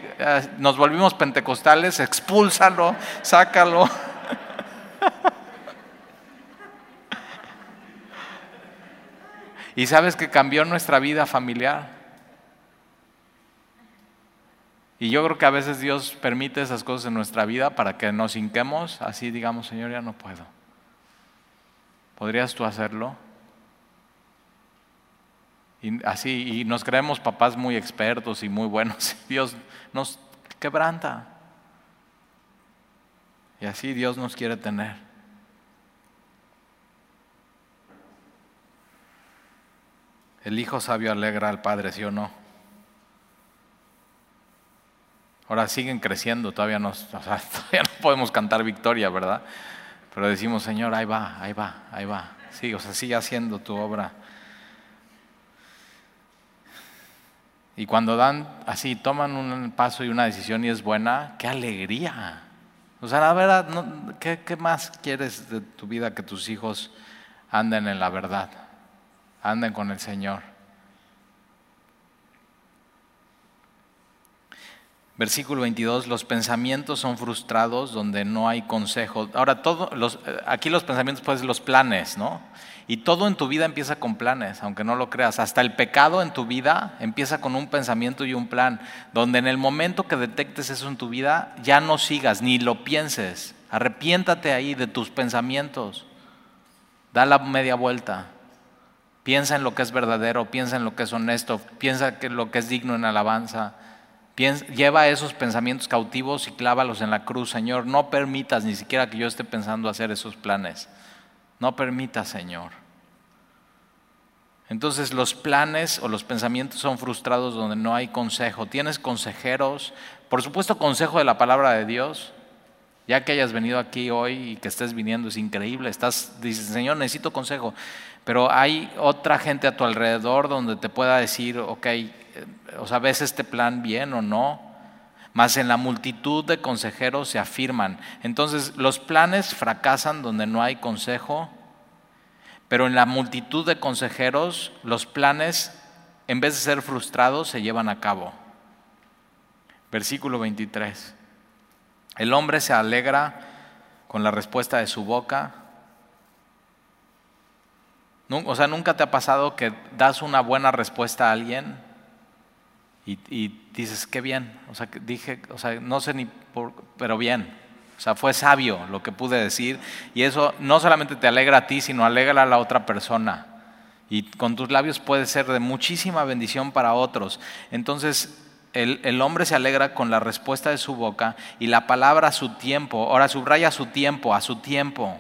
nos volvimos pentecostales, expúlsalo, sácalo. y sabes que cambió nuestra vida familiar. Y yo creo que a veces Dios permite esas cosas en nuestra vida para que nos hinquemos, así digamos, Señor, ya no puedo. ¿Podrías tú hacerlo? Y así, y nos creemos papás muy expertos y muy buenos. Dios nos quebranta. Y así Dios nos quiere tener. El hijo sabio alegra al padre, ¿sí o no? Ahora siguen creciendo, todavía no, todavía no podemos cantar victoria, ¿verdad? Pero decimos, Señor, ahí va, ahí va, ahí va. Sí, o sea, sigue haciendo tu obra. Y cuando dan así, toman un paso y una decisión y es buena, qué alegría. O sea, la verdad, ¿qué, ¿qué, más quieres de tu vida que tus hijos anden en la verdad? Anden con el Señor. Versículo 22, los pensamientos son frustrados donde no hay consejo. Ahora, todo, los, aquí los pensamientos, pues los planes, ¿no? Y todo en tu vida empieza con planes, aunque no lo creas. Hasta el pecado en tu vida empieza con un pensamiento y un plan, donde en el momento que detectes eso en tu vida, ya no sigas, ni lo pienses. Arrepiéntate ahí de tus pensamientos. Da la media vuelta. Piensa en lo que es verdadero, piensa en lo que es honesto, piensa en lo que es digno en alabanza lleva esos pensamientos cautivos y clávalos en la cruz, Señor. No permitas ni siquiera que yo esté pensando hacer esos planes. No permitas, Señor. Entonces los planes o los pensamientos son frustrados donde no hay consejo. Tienes consejeros, por supuesto consejo de la palabra de Dios. Ya que hayas venido aquí hoy y que estés viniendo es increíble. Estás dices, "Señor, necesito consejo." Pero hay otra gente a tu alrededor donde te pueda decir, ok, o sea, ves este plan bien o no, mas en la multitud de consejeros se afirman. Entonces, los planes fracasan donde no hay consejo, pero en la multitud de consejeros, los planes, en vez de ser frustrados, se llevan a cabo. Versículo 23. El hombre se alegra con la respuesta de su boca. O sea, ¿nunca te ha pasado que das una buena respuesta a alguien y, dices, qué bien, o sea, dije, o sea, no sé ni por, pero bien, o sea, fue sabio lo que pude decir y eso no solamente te alegra a ti, sino alegra a la otra persona. Y con tus labios puede ser de muchísima bendición para otros. Entonces, el, el, hombre se alegra con la respuesta de su boca y la palabra a su tiempo. Ahora subraya su tiempo, a su tiempo.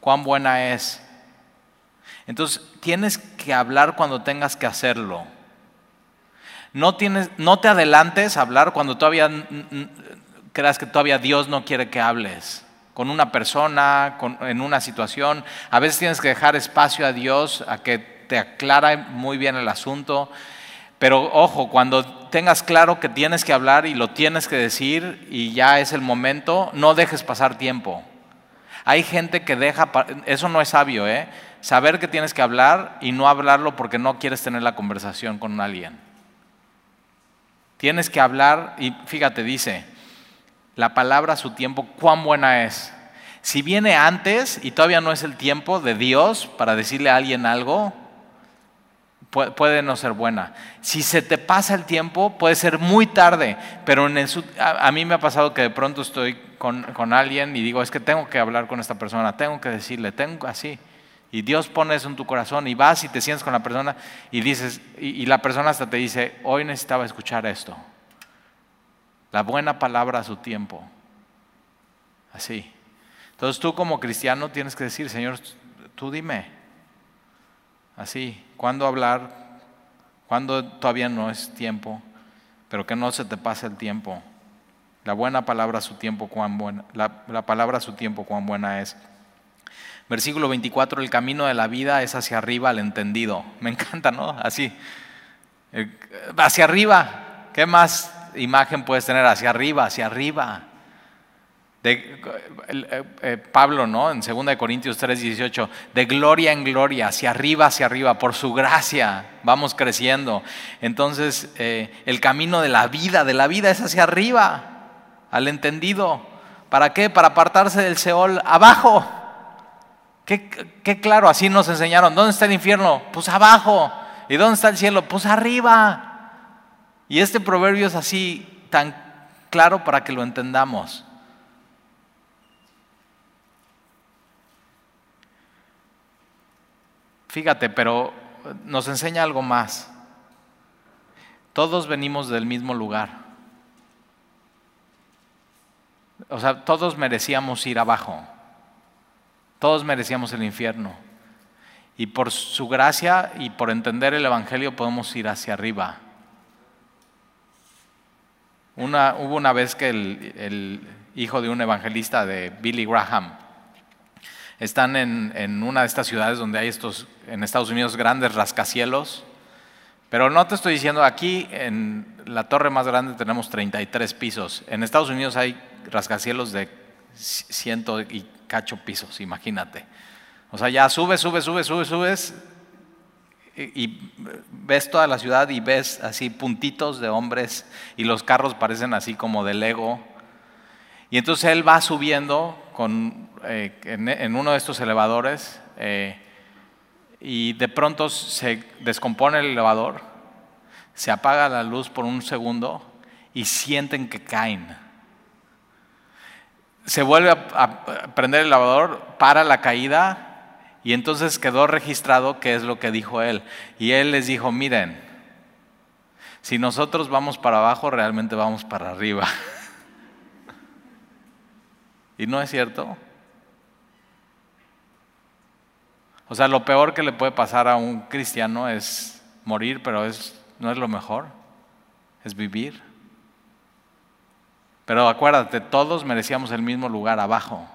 Cuán buena es. Entonces, tienes que hablar cuando tengas que hacerlo. No, tienes, no te adelantes a hablar cuando todavía creas que todavía Dios no quiere que hables. Con una persona, en una situación. A veces tienes que dejar espacio a Dios a que te aclara muy bien el asunto. Pero ojo, cuando tengas claro que tienes que hablar y lo tienes que decir y ya es el momento, no dejes pasar tiempo. Hay gente que deja, eso no es sabio, ¿eh? Saber que tienes que hablar y no hablarlo porque no quieres tener la conversación con alguien. Tienes que hablar y fíjate, dice, la palabra a su tiempo, cuán buena es. Si viene antes y todavía no es el tiempo de Dios para decirle a alguien algo, puede no ser buena. Si se te pasa el tiempo, puede ser muy tarde, pero en a, mí me ha pasado que de pronto estoy con, con, alguien y digo, es que tengo que hablar con esta persona, tengo que decirle, tengo así. Y Dios pone eso en tu corazón y vas y te sientes con la persona y dices, y, la persona hasta te dice, hoy necesitaba escuchar esto. La buena palabra a su tiempo. Así. Entonces tú como cristiano tienes que decir, Señor, tú dime. Así, ¿cuándo hablar? ¿Cuándo todavía no es tiempo? Pero que no se te pase el tiempo. La buena palabra a su tiempo, cuán buena, la, la palabra a su tiempo, cuán buena es. Versículo 24, el camino de la vida es hacia arriba al entendido. Me encanta, ¿no? Así. Hacia arriba. ¿Qué más imagen puedes tener? Hacia arriba, hacia arriba. De, eh, eh, Pablo, ¿no? En 2 Corintios 3, 18, de gloria en gloria, hacia arriba, hacia arriba, por su gracia, vamos creciendo. Entonces, eh, el camino de la vida, de la vida es hacia arriba, al entendido. ¿Para qué? Para apartarse del Seol abajo. Qué, claro, así nos enseñaron. ¿Dónde está el infierno? Pues abajo. ¿Y dónde está el cielo? Pues arriba. Y este proverbio es así tan claro para que lo entendamos. Fíjate, pero nos enseña algo más. Todos venimos del mismo lugar. O sea, todos merecíamos ir abajo. Todos merecíamos el infierno. Y por su gracia y por entender el Evangelio podemos ir hacia arriba. Una, hubo una vez que el, hijo de un evangelista de Billy Graham están en, en, una de estas ciudades donde hay estos, en Estados Unidos, grandes rascacielos. Pero no te estoy diciendo, aquí en la torre más grande tenemos 33 pisos. En Estados Unidos hay rascacielos de ciento y cacho pisos, imagínate. O sea, ya subes, subes, subes, subes, subes y, ves toda la ciudad y ves así puntitos de hombres y los carros parecen así como de Lego. Y entonces él va subiendo con, eh, en, uno de estos elevadores eh, y de pronto se descompone el elevador, se apaga la luz por un segundo y sienten que caen se vuelve a, prender el lavador, para la caída y entonces quedó registrado qué es lo que dijo él. Y él les dijo, miren, si nosotros vamos para abajo, realmente vamos para arriba. ¿Y no es cierto? O sea, lo peor que le puede pasar a un cristiano es morir, pero es, no es lo mejor, es vivir. Pero acuérdate, todos merecíamos el mismo lugar abajo.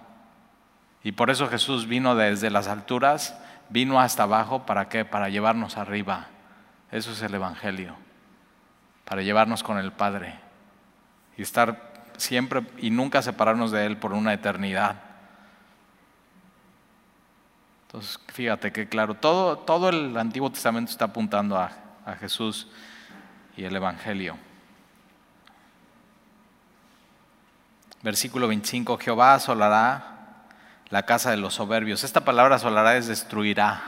Y por eso Jesús vino desde las alturas, vino hasta abajo, ¿para qué? Para llevarnos arriba. Eso es el Evangelio. Para llevarnos con el Padre. Y estar siempre y nunca separarnos de Él por una eternidad. Entonces, fíjate que claro, todo, todo el Antiguo Testamento está apuntando a, a Jesús y el Evangelio. Versículo 25, Jehová asolará la casa de los soberbios. Esta palabra asolará es destruirá.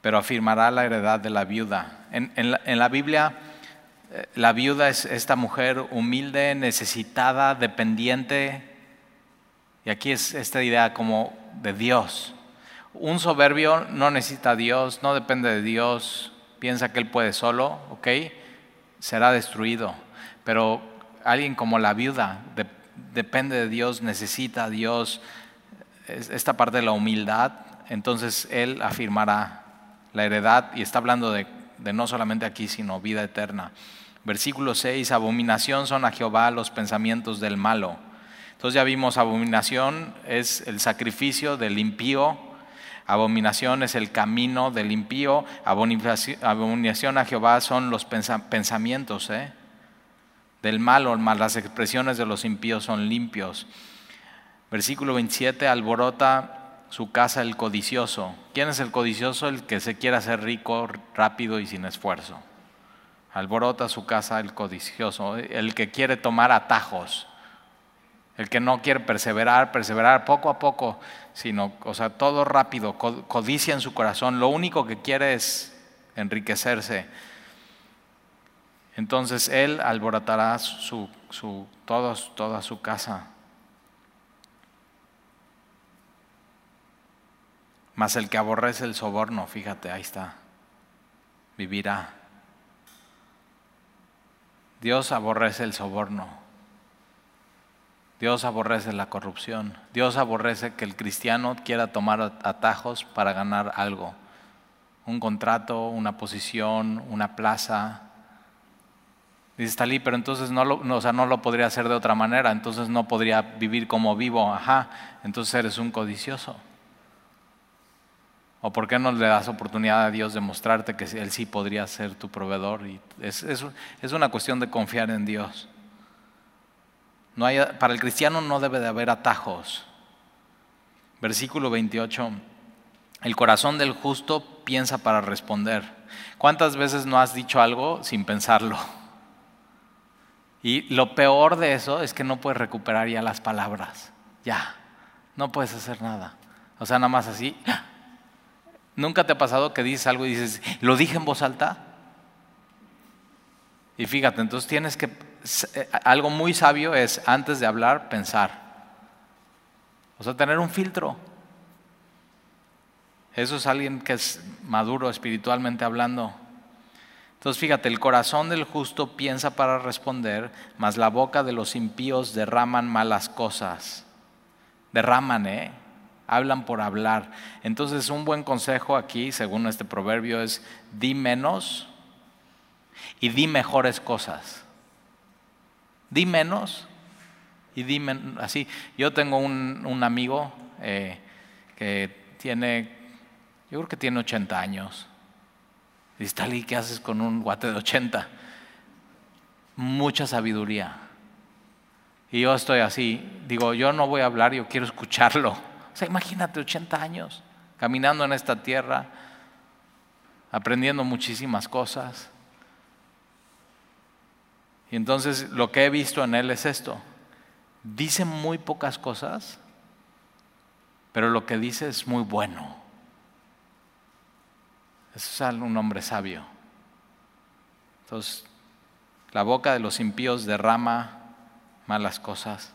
Pero afirmará la heredad de la viuda. En, la, Biblia, eh, la viuda es esta mujer humilde, necesitada, dependiente. Y aquí es esta idea como de Dios. Un soberbio no necesita a Dios, no depende de Dios, piensa que él puede solo, ¿ok? Será destruido. Pero alguien como la viuda depende de Dios, necesita a Dios, esta parte de la humildad, entonces Él afirmará la heredad y está hablando de, de no solamente aquí, sino vida eterna. Versículo 6, abominación son a Jehová los pensamientos del malo. Entonces ya vimos, abominación es el sacrificio del impío Abominación es el camino del impío. Abominación a Jehová son los pensamientos ¿eh? del malo, más las expresiones de los impíos son limpios. Versículo 27, alborota su casa el codicioso. ¿Quién es el codicioso? El que se quiere hacer rico rápido y sin esfuerzo. Alborota su casa el codicioso, el que quiere tomar atajos. El que no quiere perseverar, perseverar poco a poco, sino, o sea, todo rápido, codicia en su corazón. Lo único que quiere es enriquecerse. Entonces él alborotará su, su, toda su casa. Mas el que aborrece el soborno, fíjate, ahí está, vivirá. Dios aborrece el soborno. Dios aborrece la corrupción. Dios aborrece que el cristiano quiera tomar atajos para ganar algo. Un contrato, una posición, una plaza. Dice Talí, pero entonces no lo, o sea, no lo podría hacer de otra manera, entonces no podría vivir como vivo. Ajá, entonces eres un codicioso. ¿O por qué no le das oportunidad a Dios de mostrarte que Él sí podría ser tu proveedor? Y es, es, una cuestión de confiar en Dios. No hay, para el cristiano no debe de haber atajos. Versículo 28. El corazón del justo piensa para responder. ¿Cuántas veces no has dicho algo sin pensarlo? Y lo peor de eso es que no puedes recuperar ya las palabras. Ya, no puedes hacer nada. O sea, nada más así, ¿Nunca te ha pasado que dices algo y dices, lo dije en voz alta? Y fíjate, entonces tienes que, algo muy sabio es antes de hablar, pensar. O sea, tener un filtro. Eso es alguien que es maduro espiritualmente hablando. Entonces fíjate, el corazón del justo piensa para responder, mas la boca de los impíos derraman malas cosas. Derraman, ¿eh? hablan por hablar. Entonces un buen consejo aquí, según este proverbio, es di menos y di mejores cosas. Di menos y di así. Yo tengo un, amigo eh, que tiene, yo creo que tiene 80 años. Dice, Tali, ¿qué haces con un guate de 80? Mucha sabiduría. Y yo estoy así, digo, yo no voy a hablar, yo quiero escucharlo sea, imagínate 80 años caminando en esta tierra, aprendiendo muchísimas cosas. Y entonces lo que he visto en él es esto. Dice muy pocas cosas, pero lo que dice es muy bueno. Es un hombre sabio. Entonces, la boca de los impíos derrama malas cosas.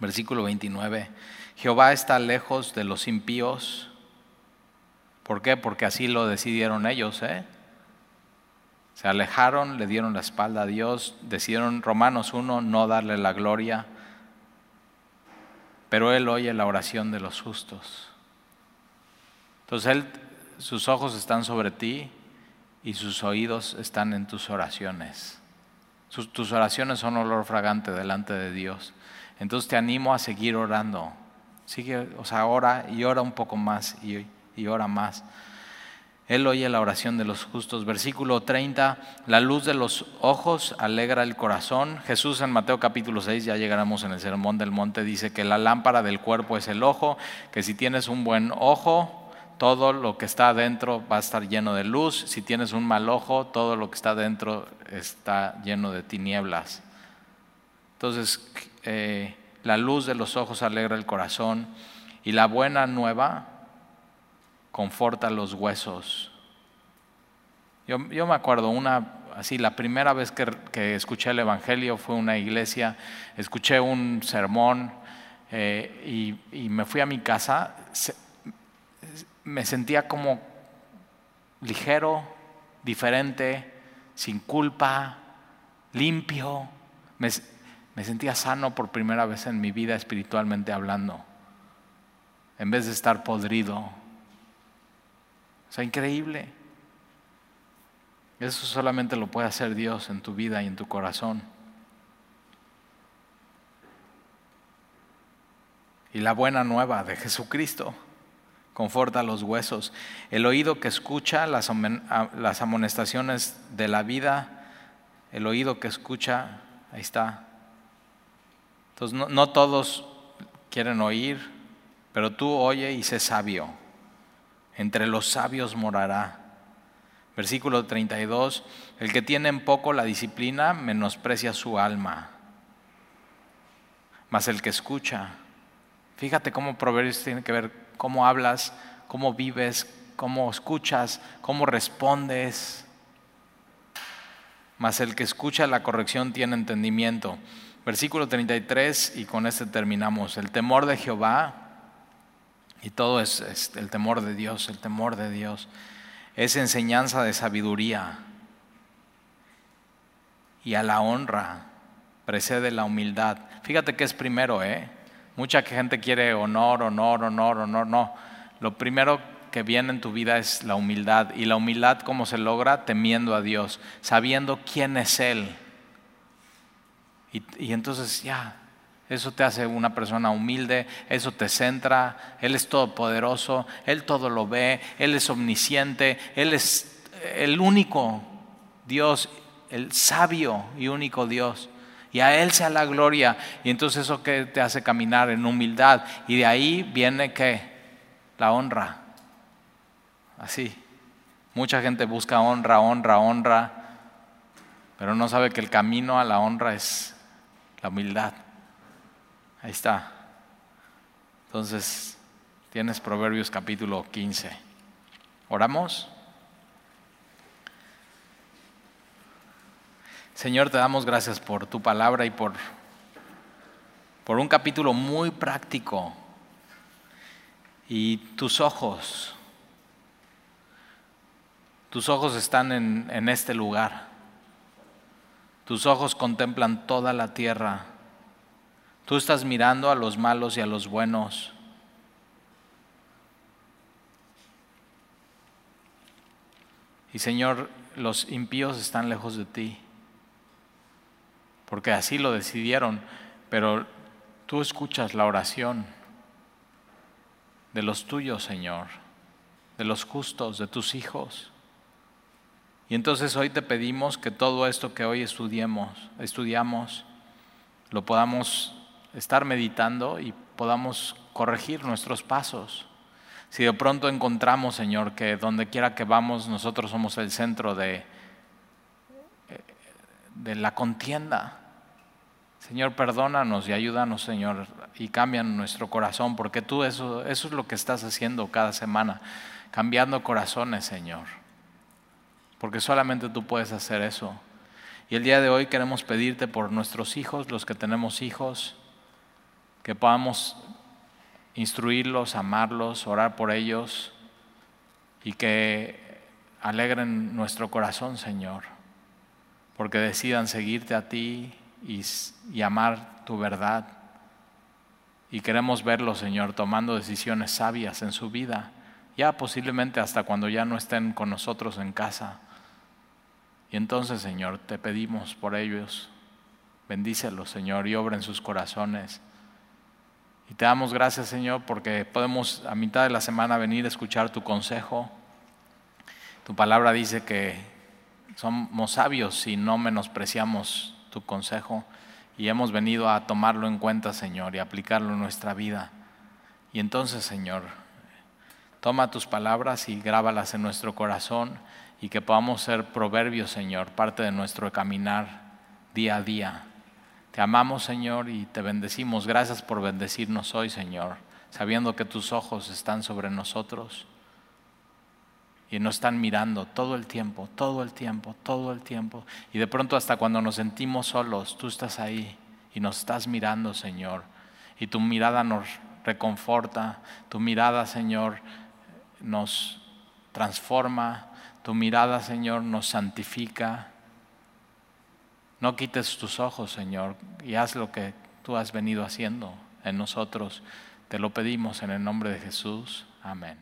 Versículo 29. Jehová está lejos de los impíos. ¿Por qué? Porque así lo decidieron ellos. ¿eh? Se alejaron, le dieron la espalda a Dios, decidieron Romanos 1 no darle la gloria, pero Él oye la oración de los justos. Entonces Él, sus ojos están sobre ti y sus oídos están en tus oraciones. tus oraciones son olor fragante delante de Dios. Entonces te animo a seguir orando. Sigue, o sea, ora y ora un poco más y, y ora más. Él oye la oración de los justos. Versículo 30, la luz de los ojos alegra el corazón. Jesús en Mateo capítulo 6, ya llegaremos en el Sermón del Monte, dice que la lámpara del cuerpo es el ojo, que si tienes un buen ojo, todo lo que está adentro va a estar lleno de luz. Si tienes un mal ojo, todo lo que está adentro está lleno de tinieblas. Entonces, eh, la luz de los ojos alegra el corazón y la buena nueva conforta los huesos. Yo, me acuerdo, una, así, la primera vez que, escuché el Evangelio fue una iglesia, escuché un sermón eh, y, me fui a mi casa, me sentía como ligero, diferente, sin culpa, limpio. Me, me sentía sano por primera vez en mi vida espiritualmente hablando, en vez de estar podrido. Sea, increíble. Eso solamente lo puede hacer Dios en tu vida y en tu corazón. Y la buena nueva de Jesucristo conforta los huesos. El oído que escucha las, amonestaciones de la vida, el oído que escucha, ahí está, entonces, no, todos quieren oír, pero tú oye y sé sabio. Entre los sabios morará. Versículo 32, el que tiene en poco la disciplina menosprecia su alma, mas el que escucha. Fíjate cómo Proverbios tiene que ver cómo hablas, cómo vives, cómo escuchas, cómo respondes. Mas el que escucha la corrección tiene entendimiento. Versículo 33 y con este terminamos. El temor de Jehová, y todo es, el temor de Dios, el temor de Dios, es enseñanza de sabiduría. Y a la honra precede la humildad. Fíjate que es primero, ¿eh? Mucha gente quiere honor, honor, honor, honor, no. Lo primero que viene en tu vida es la humildad. Y la humildad, ¿cómo se logra? Temiendo a Dios, sabiendo quién es Él. Y, y entonces ya, eso te hace una persona humilde, eso te centra, Él es todopoderoso, Él todo lo ve, Él es omnisciente, Él es el único Dios, el sabio y único Dios y a Él sea la gloria. Y entonces eso que te hace caminar en humildad. Y de ahí viene que la honra. Así. Mucha gente busca honra, honra, honra, pero no sabe que el camino a la honra es la humildad. Ahí está. Entonces, tienes Proverbios capítulo 15. ¿Oramos? Señor, te damos gracias por tu palabra y por, por un capítulo muy práctico. Y tus ojos, tus ojos están en, en este lugar. Tus ojos contemplan toda la tierra. Tú estás mirando a los malos y a los buenos. Y Señor, los impíos están lejos de ti porque así lo decidieron, pero tú escuchas la oración de los tuyos, Señor, de los justos, de tus hijos. Y entonces hoy te pedimos que todo esto que hoy estudiemos, estudiamos, lo podamos estar meditando y podamos corregir nuestros pasos. Si de pronto encontramos, Señor, que donde quiera que vamos nosotros somos el centro de, de la contienda. Señor, perdónanos y ayúdanos, Señor, y cambian nuestro corazón, porque tú eso, eso es lo que estás haciendo cada semana, cambiando corazones, Señor. Porque solamente tú puedes hacer eso. Y el día de hoy queremos pedirte por nuestros hijos, los que tenemos hijos, que podamos instruirlos, amarlos, orar por ellos y que alegren nuestro corazón, Señor porque decidan seguirte a ti y, amar tu verdad. Y queremos verlo, Señor, tomando decisiones sabias en su vida, ya posiblemente hasta cuando ya no estén con nosotros en casa. Y entonces, Señor, te pedimos por ellos, bendícelos, Señor, y obra en sus corazones. Y te damos gracias, Señor, porque podemos a mitad de la semana venir a escuchar tu consejo. Tu palabra dice que somos sabios si no menospreciamos tu consejo y hemos venido a tomarlo en cuenta, Señor, y aplicarlo en nuestra vida. Y entonces, Señor, toma tus palabras y grábalas en nuestro corazón y que podamos ser proverbios, Señor, parte de nuestro caminar día a día. Te amamos, Señor, y te bendecimos. Gracias por bendecirnos hoy, Señor, sabiendo que tus ojos están sobre nosotros y nos están mirando todo el tiempo, todo el tiempo, todo el tiempo. Y de pronto hasta cuando nos sentimos solos, tú estás ahí y nos estás mirando, Señor. Y tu mirada nos reconforta, tu mirada, Señor, nos transforma, tu mirada, Señor, nos santifica. No quites tus ojos, Señor, y haz lo que tú has venido haciendo en nosotros. Te lo pedimos en el nombre de Jesús. Amén.